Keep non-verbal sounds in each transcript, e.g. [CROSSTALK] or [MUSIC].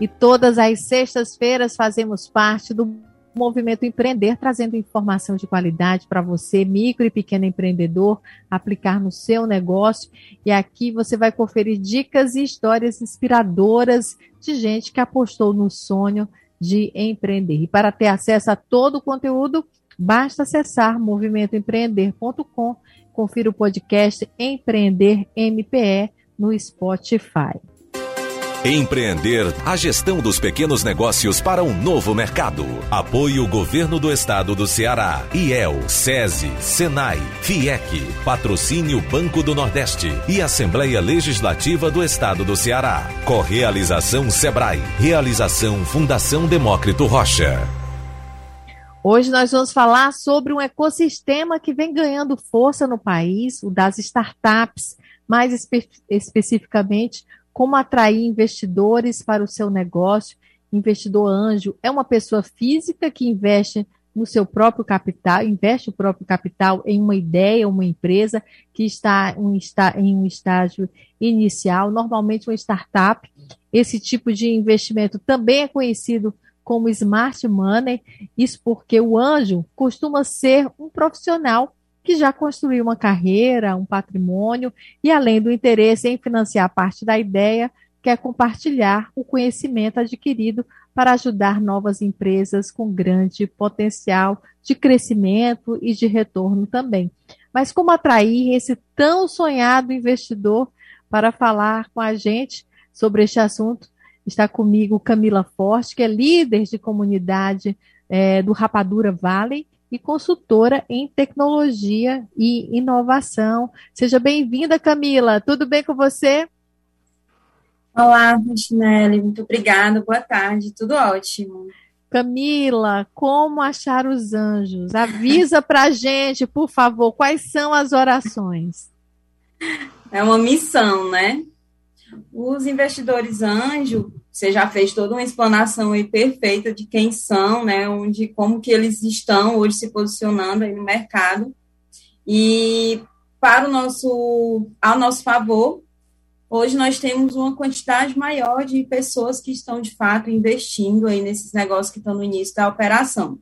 e todas as sextas-feiras fazemos parte do Movimento Empreender, trazendo informação de qualidade para você, micro e pequeno empreendedor, aplicar no seu negócio. E aqui você vai conferir dicas e histórias inspiradoras de gente que apostou no sonho de empreender. E para ter acesso a todo o conteúdo, basta acessar movimentoempreender.com, confira o podcast Empreender MPE no Spotify. Empreender a gestão dos pequenos negócios para um novo mercado. Apoio Governo do Estado do Ceará, IEL, SESI, SENAI, FIEC, Patrocínio Banco do Nordeste e Assembleia Legislativa do Estado do Ceará. Correalização Sebrae. Realização Fundação Demócrito Rocha. Hoje nós vamos falar sobre um ecossistema que vem ganhando força no país, o das startups, mais espe especificamente como atrair investidores para o seu negócio. Investidor anjo é uma pessoa física que investe no seu próprio capital, investe o próprio capital em uma ideia, uma empresa que está em um estágio inicial, normalmente uma startup. Esse tipo de investimento também é conhecido como smart money, isso porque o anjo costuma ser um profissional que já construiu uma carreira, um patrimônio e, além do interesse em financiar parte da ideia, quer compartilhar o conhecimento adquirido para ajudar novas empresas com grande potencial de crescimento e de retorno também. Mas como atrair esse tão sonhado investidor para falar com a gente sobre este assunto? Está comigo Camila Forte, que é líder de comunidade é, do Rapadura Valley e consultora em tecnologia e inovação. Seja bem-vinda, Camila. Tudo bem com você? Olá, Rochinelli. Muito obrigada. Boa tarde. Tudo ótimo. Camila, como achar os anjos? Avisa pra gente, por favor, quais são as orações? [LAUGHS] É uma missão, né? Os investidores anjo, você já fez toda uma explanação aí perfeita de quem são, né, onde, como que eles estão hoje se posicionando aí no mercado. E para o nosso, ao nosso favor, hoje nós temos uma quantidade maior de pessoas que estão de fato investindo aí nesses negócios que estão no início da operação.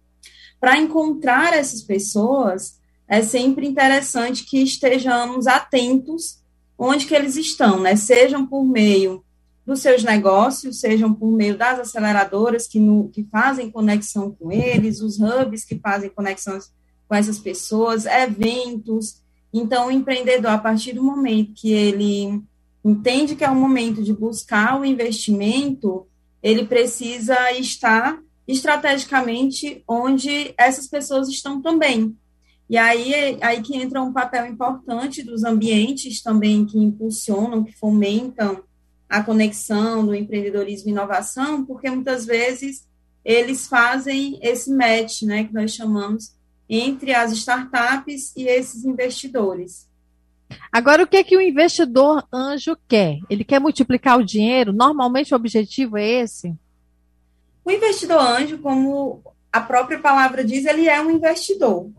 Para encontrar essas pessoas, é sempre interessante que estejamos atentos onde que eles estão, né? Sejam por meio dos seus negócios, sejam por meio das aceleradoras que, no, que fazem conexão com eles, os hubs que fazem conexões com essas pessoas, eventos. Então, o empreendedor, a partir do momento que ele entende que é o momento de buscar o investimento, ele precisa estar estrategicamente onde essas pessoas estão também. E aí, aí que entra um papel importante dos ambientes também que impulsionam, que fomentam a conexão do empreendedorismo e inovação, porque muitas vezes eles fazem esse match, né, que nós chamamos, entre as startups e esses investidores. Agora, o que é que o investidor anjo quer? Ele quer multiplicar o dinheiro? Normalmente o objetivo é esse? O investidor anjo, como a própria palavra diz, ele é um investidor.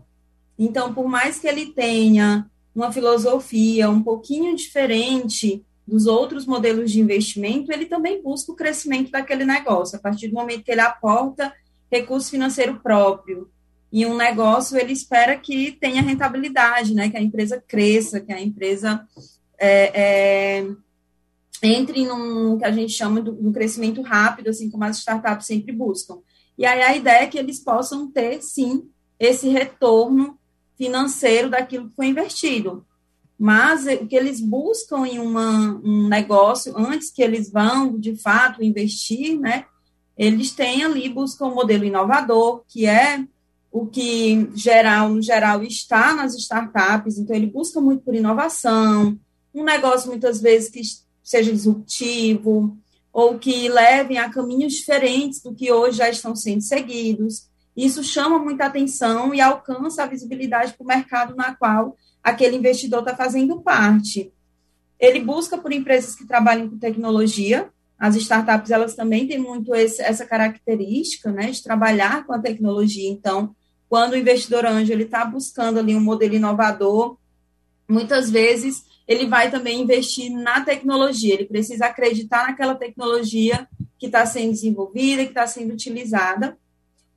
Então, por mais que ele tenha uma filosofia um pouquinho diferente dos outros modelos de investimento, ele também busca o crescimento daquele negócio. A partir do momento que ele aporta recurso financeiro próprio em um negócio, ele espera que tenha rentabilidade, né? que a empresa cresça, que a empresa é, é, entre num que a gente chama de um crescimento rápido, assim como as startups sempre buscam. E aí a ideia é que eles possam ter, sim, esse retorno financeiro daquilo que foi investido. Mas o que eles buscam em uma, um negócio, antes que eles vão, de fato, investir, né? Eles têm ali, buscam um modelo inovador, que é o que, geral, no geral, está nas startups. Então, ele busca muito por inovação, um negócio, muitas vezes, que seja disruptivo, ou que levem a caminhos diferentes do que hoje já estão sendo seguidos. Isso chama muita atenção e alcança a visibilidade para o mercado na qual aquele investidor está fazendo parte. Ele busca por empresas que trabalhem com tecnologia. As startups elas também têm muito esse, essa característica, né, de trabalhar com a tecnologia. Então, quando o investidor anjo ele está buscando ali um modelo inovador, muitas vezes ele vai também investir na tecnologia. Ele precisa acreditar naquela tecnologia que está sendo desenvolvida, que está sendo utilizada,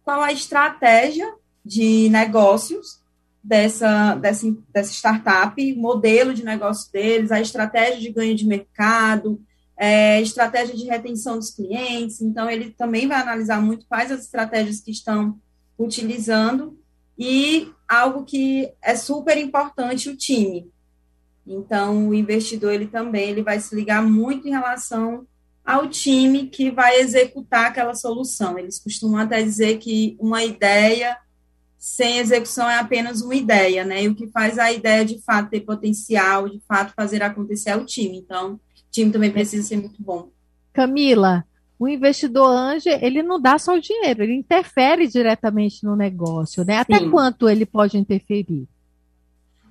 qual a estratégia de negócios dessa, dessa, dessa startup, modelo de negócio deles, a estratégia de ganho de mercado, é, estratégia de retenção dos clientes. Então, ele também vai analisar muito quais as estratégias que estão utilizando e algo que é super importante, o time. Então, o investidor, ele também ele vai se ligar muito em relação ao time que vai executar aquela solução. Eles costumam até dizer que uma ideia sem execução é apenas uma ideia, né? E o que faz a ideia de fato ter potencial, de fato fazer acontecer é o time. Então, o time também precisa ser muito bom. Camila, o investidor anjo, ele não dá só o dinheiro, ele interfere diretamente no negócio, né? Até Sim. quanto ele pode interferir?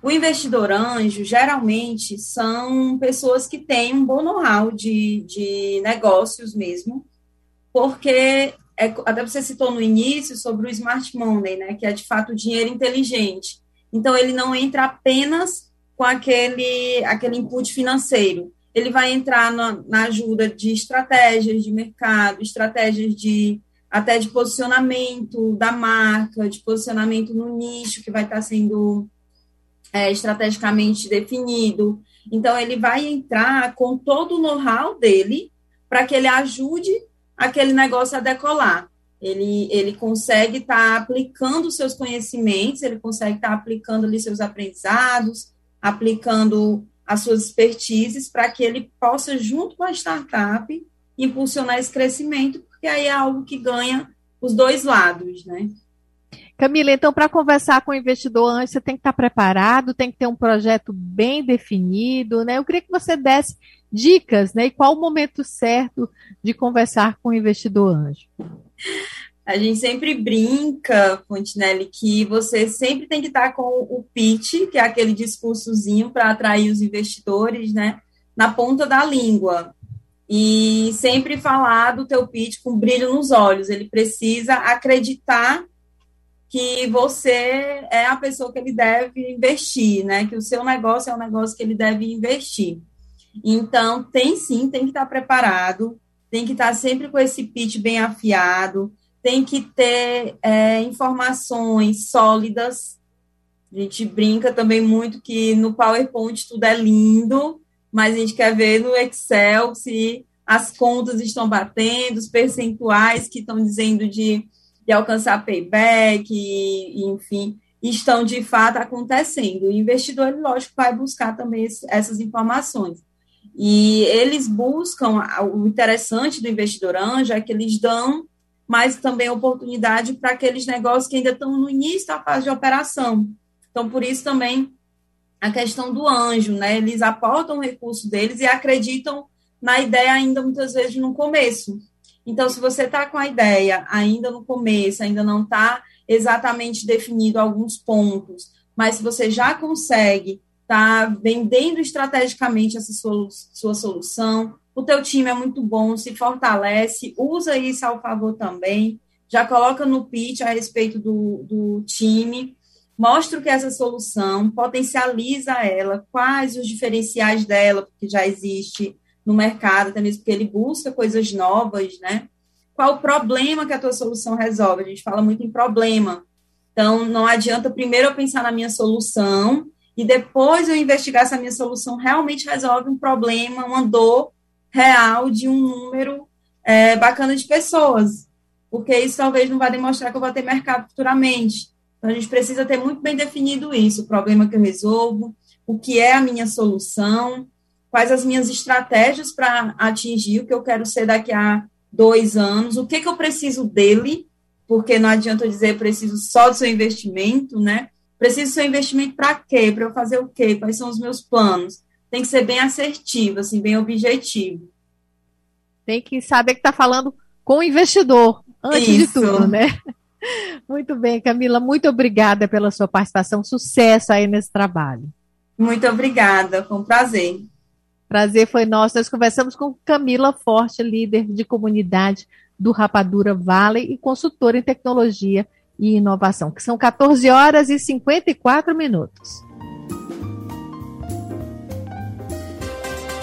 O investidor anjo, geralmente, são pessoas que têm um bom know-how de, de negócios mesmo, porque, é, até você citou no início sobre o smart money, né, que é, de fato, o dinheiro inteligente. Então, ele não entra apenas com aquele, aquele input financeiro, ele vai entrar na, na ajuda de estratégias de mercado, estratégias de até de posicionamento da marca, de posicionamento no nicho que vai estar sendo é, estrategicamente definido. Então, ele vai entrar com todo o know-how dele para que ele ajude aquele negócio a decolar. Ele, ele consegue estar tá aplicando seus conhecimentos, ele consegue estar tá aplicando ali seus aprendizados, aplicando as suas expertises para que ele possa, junto com a startup, impulsionar esse crescimento, porque aí é algo que ganha os dois lados, né? Camila, então, para conversar com o investidor antes, você tem que estar preparado, tem que ter um projeto bem definido, né? Eu queria que você desse dicas, né? E qual o momento certo de conversar com o investidor anjo? A gente sempre brinca, Fontinelli, que você sempre tem que estar com o pitch, que é aquele discursozinho para atrair os investidores, né? Na ponta da língua. E sempre falar do teu pitch com brilho nos olhos. Ele precisa acreditar que você é a pessoa que ele deve investir, né? Que o seu negócio é o negócio que ele deve investir. Então, tem sim, tem que estar preparado, tem que estar sempre com esse pitch bem afiado, tem que ter é, informações sólidas. A gente brinca também muito que no PowerPoint tudo é lindo, mas a gente quer ver no Excel se as contas estão batendo, os percentuais que estão dizendo de de alcançar payback, e, enfim, estão de fato acontecendo. O investidor, lógico, vai buscar também esse, essas informações. E eles buscam, o interessante do investidor anjo é que eles dão mais também oportunidade para aqueles negócios que ainda estão no início da fase de operação. Então, por isso também a questão do anjo, né? Eles aportam o recurso deles e acreditam na ideia ainda muitas vezes no começo. Então, se você está com a ideia ainda no começo, ainda não está exatamente definido alguns pontos, mas se você já consegue estar tá vendendo estrategicamente essa sua, sua solução, o teu time é muito bom, se fortalece, usa isso ao favor também, já coloca no pitch a respeito do, do time, mostra o que é essa solução, potencializa ela, quais os diferenciais dela, porque já existe no mercado, até mesmo porque ele busca coisas novas, né? Qual o problema que a tua solução resolve? A gente fala muito em problema. Então, não adianta primeiro eu pensar na minha solução e depois eu investigar se a minha solução realmente resolve um problema, uma dor real de um número é, bacana de pessoas. Porque isso talvez não vai demonstrar que eu vou ter mercado futuramente. Então, a gente precisa ter muito bem definido isso, o problema que eu resolvo, o que é a minha solução, quais as minhas estratégias para atingir o que eu quero ser daqui a dois anos, o que, que eu preciso dele, porque não adianta eu dizer preciso só do seu investimento, né? Preciso do seu investimento para quê? Para eu fazer o quê? Quais são os meus planos? Tem que ser bem assertivo, assim, bem objetivo. Tem que saber que está falando com o investidor, antes Isso. de tudo, né? [LAUGHS] Muito bem, Camila, muito obrigada pela sua participação. Sucesso aí nesse trabalho. Muito obrigada, foi um prazer. Prazer foi nosso. Nós conversamos com Camila Forte, líder de comunidade do Rapadura Valley e consultora em tecnologia e inovação, que são 14 horas e 54 minutos.